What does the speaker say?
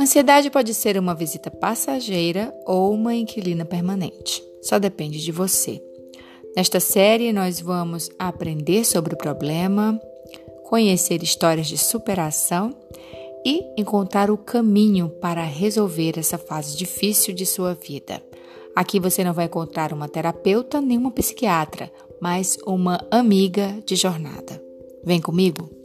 Ansiedade pode ser uma visita passageira ou uma inquilina permanente. Só depende de você. Nesta série, nós vamos aprender sobre o problema, conhecer histórias de superação e encontrar o caminho para resolver essa fase difícil de sua vida. Aqui você não vai encontrar uma terapeuta nem uma psiquiatra, mas uma amiga de jornada. Vem comigo?